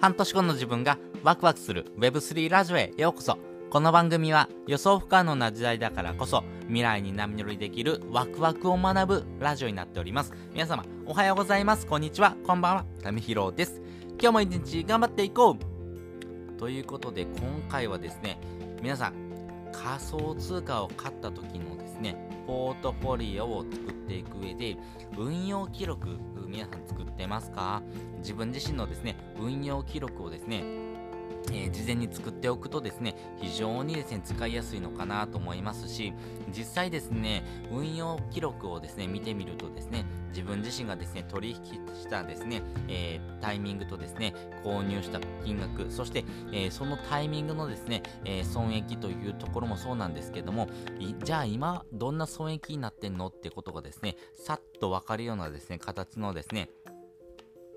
半年後の自分がワクワクする Web3 ラジオへようこそ。この番組は予想不可能な時代だからこそ未来に波乗りできるワクワクを学ぶラジオになっております。皆様おはようございます。こんにちは。こんばんは。タミヒロです。今日も一日頑張っていこう。ということで今回はですね皆さん仮想通貨を買った時のですねポートフォリオを作っていく上で運用記録皆さん作ってますか？自分自身のですね運用記録をですねえー、事前に作っておくとですね非常にですね使いやすいのかなと思いますし実際ですね運用記録をですね見てみるとですね自分自身がですね取引したですね、えー、タイミングとですね購入した金額そして、えー、そのタイミングのですね、え、損益というところもそうなんですけどもじゃあ今どんな損益になってんのってことがですねさっとわかるようなですね形のですね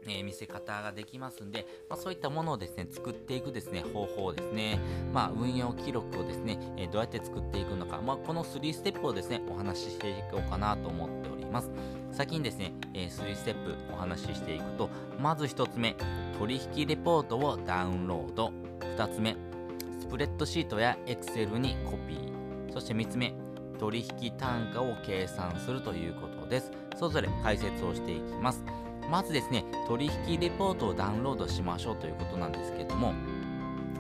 えー、見せ方ができますんで、まあ、そういったものをですね、作っていくですね、方法ですね、まあ、運用記録をですね、えー、どうやって作っていくのか、まあ、この3ステップをですね、お話ししていこうかなと思っております。先にですね、えー、3ステップお話ししていくと、まず1つ目、取引レポートをダウンロード。2つ目、スプレッドシートや Excel にコピー。そして3つ目、取引単価を計算するということです。それぞれ解説をしていきます。まずですね、取引レポートをダウンロードしましょうということなんですけれども、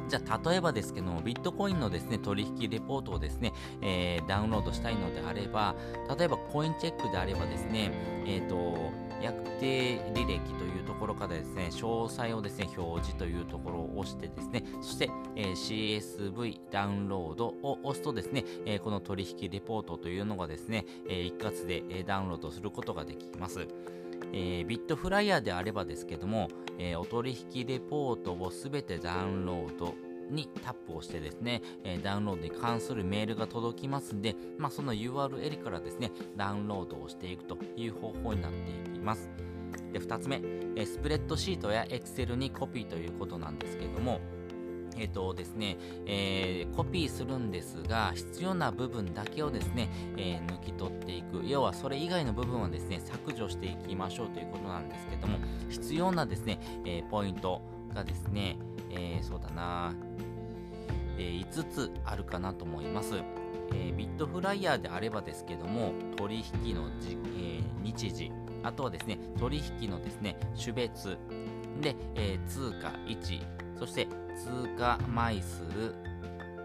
じゃあ例えばですけども、ビットコインのですね、取引レポートをですね、えー、ダウンロードしたいのであれば、例えばコインチェックであればですね、えっ、ー、と、約定履歴というところからですね、詳細をですね、表示というところを押してですね、そして、えー、CSV ダウンロードを押すとですね、えー、この取引レポートというのがですね、えー、一括で、えダウンロードすることができます。えー、ビットフライヤーであればですけども、えー、お取引レポートをすべてダウンロードにタップをしてですね、え、ダウンロードに関するメールが届きますんで、まあ、その URL からですね、ダウンロードをしていくという方法になっていきます。で、2つ目、えスプレッドシートや Excel にコピーということなんですけども、えっ、とですね、えー、コピーするんですが、必要な部分だけをですね、えー、抜き取っていく。要はそれ以外の部分はですね、削除していきましょうということなんですけども、必要なですね、えポイントがですね、えそうだな、え5つあるかなと思います。えビットフライヤーであればですけども、取引のじ、え日時、あとはですね、取引のですね、種別、で、え通貨1、そして通貨枚数、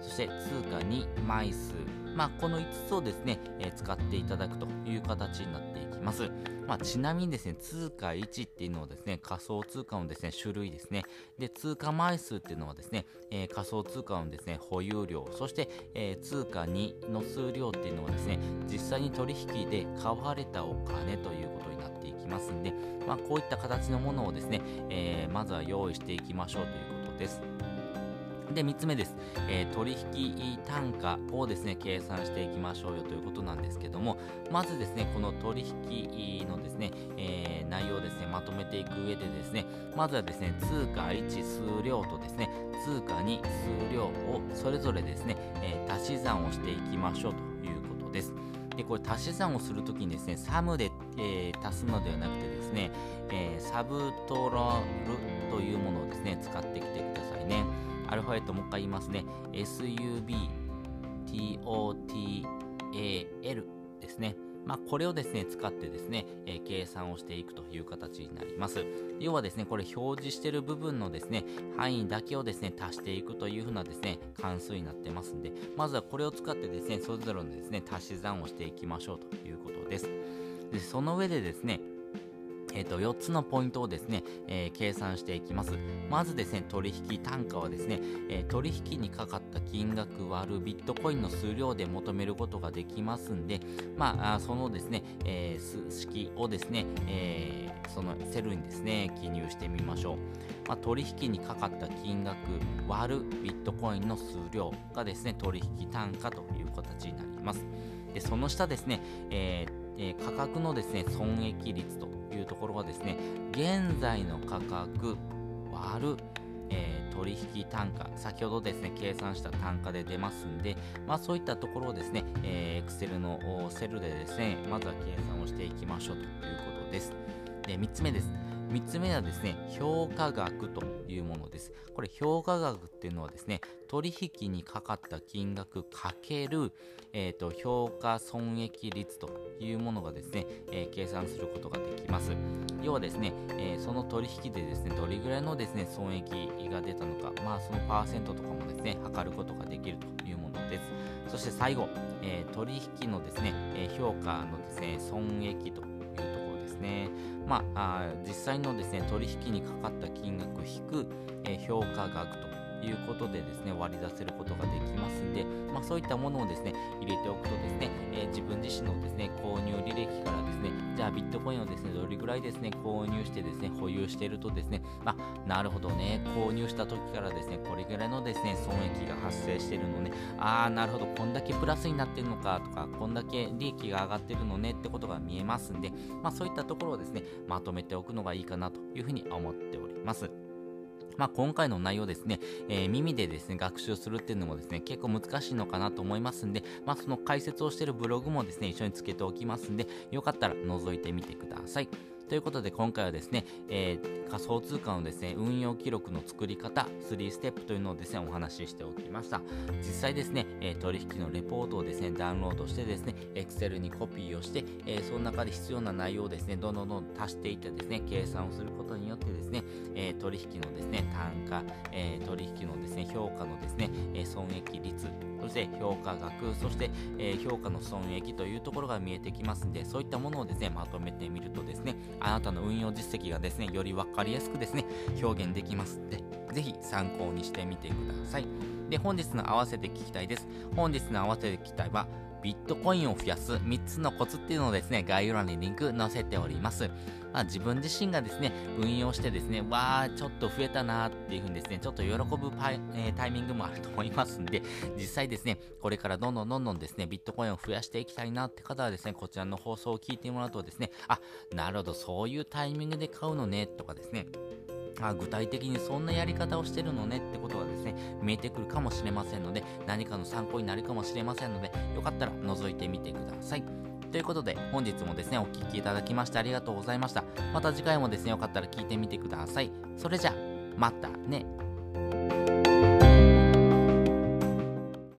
そして通貨2枚数、まあ、この5つをですね、えー、使っていただくという形になっていきます。まあ、ちなみにですね、通貨1っていうのはですね、仮想通貨のですね、種類ですね。で、通貨枚数っていうのはですね、えー、仮想通貨のですね、保有量、そして、えー、通貨2の数量っていうのはですね、実際に取引で買われたお金ということになっていきますんで、まあ、こういった形のものをですね、え、まずは用意していきましょうということです。で、3つ目です。えー、取引単価をですね、計算していきましょうよということなんですけども、まずですね、この取引のですね、えー、内容をですね、まとめていく上でですね、まずはですね、通貨1数量とですね、通貨2数量をそれぞれですね、えー、足し算をしていきましょうということです。で、これ足し算をするときにですね、サムで、えー、足すのではなくてですね、え、サブトラルというものをですね、使ってきてくださいね。アルファベットもう一回言いますね。SUBTOTAL ですね。まあ、これをですね、使ってですね、えー、計算をしていくという形になります。要はですね、これ表示している部分のですね、範囲だけをですね、足していくというふうなですね、関数になってますんで、まずはこれを使ってですね、それぞれのですね、足し算をしていきましょうということです。で、その上でですね、えー、と4つのポイントをですね、えー、計算していきます。まずですね、取引単価はですね、えー、取引にかかった金額割るビットコインの数量で求めることができますんで、まあ、そのですね、え数式をですね、えそのセルにですね、記入してみましょう。まあ、取引にかかった金額割るビットコインの数量がですね、取引単価という形になります。で、その下ですね、えー、え価格のですね、損益率というところはですね、現在の価格割る、えー、取引単価、先ほどですね、計算した単価で出ますんで、まあそういったところをですね、えー、Excel のセルでですね、まずは計算をしていきましょうということです。で、3つ目です。3つ目はですね、評価額というものです。これ、評価額っていうのはですね、取引にかかった金額かける、えーと、評価損益率というものがですね、えー、計算することができます。要はですね、えー、その取引でですね、どれぐらいのですね、損益が出たのか、まあそのパーセントとかもですね、測ることができるというものです。そして最後、えー、取引のですね、え評価のですね、損益まあ、実際のですね、取引にかかった金額引く、評価額ということでですね割り出せることができますんで、まあ、そういったものをですね入れておくとですね、えー、自分自身のですね購入履歴からですねじゃあビットコインをですねどれぐらいですね購入してですね保有しているとですねあなるほどね購入した時からですねこれぐらいのですね損益が発生しているのねああなるほどこんだけプラスになってるのかとかこんだけ利益が上がってるのねってことが見えますんで、まあ、そういったところをですねまとめておくのがいいかなというふうに思っております。まあ、今回の内容ですね、えー、耳でですね、学習するっていうのもですね、結構難しいのかなと思いますんで、まあ、その解説をしているブログもですね、一緒につけておきますんで、よかったら覗いてみてください。ということで今回はですね、えー、仮想通貨のですね、運用記録の作り方、3ステップというのをですね、お話ししておきました。実際ですね、えー、取引のレポートをですね、ダウンロードしてですね、Excel にコピーをして、えー、その中で必要な内容をですね、どんどんどん足していってですね、計算をすることによってですね、え取引のですね、単価、え取引のですね、評価のですね、え損益率、そして評価額、そして、えー、評価の損益というところが見えてきますんで、そういったものをですね、まとめてみるとですね、あなたの運用実績がですね、より分かりやすくですね、表現できますので、ぜひ参考にしてみてください。で、本日の合わせて聞きたいです。本日の合わせて聞きたいは、ビットコインを増やす3つのコツっていうのをですね、概要欄にリンク載せております。まあ、自分自身がですね、運用してですね、わー、ちょっと増えたなーっていう風にですね、ちょっと喜ぶパイ、えー、タイミングもあると思いますんで、実際ですね、これからどんどんどんどんですね、ビットコインを増やしていきたいなって方はですね、こちらの放送を聞いてもらうとですね、あ、なるほど、そういうタイミングで買うのね、とかですね、あ具体的にそんなやり方をしてるのねってことがですね、見えてくるかもしれませんので、何かの参考になるかもしれませんので、よかったら覗いてみてください。ということで、本日もですね、お聴きいただきましてありがとうございました。また次回もですね、よかったら聞いてみてください。それじゃあ、またね。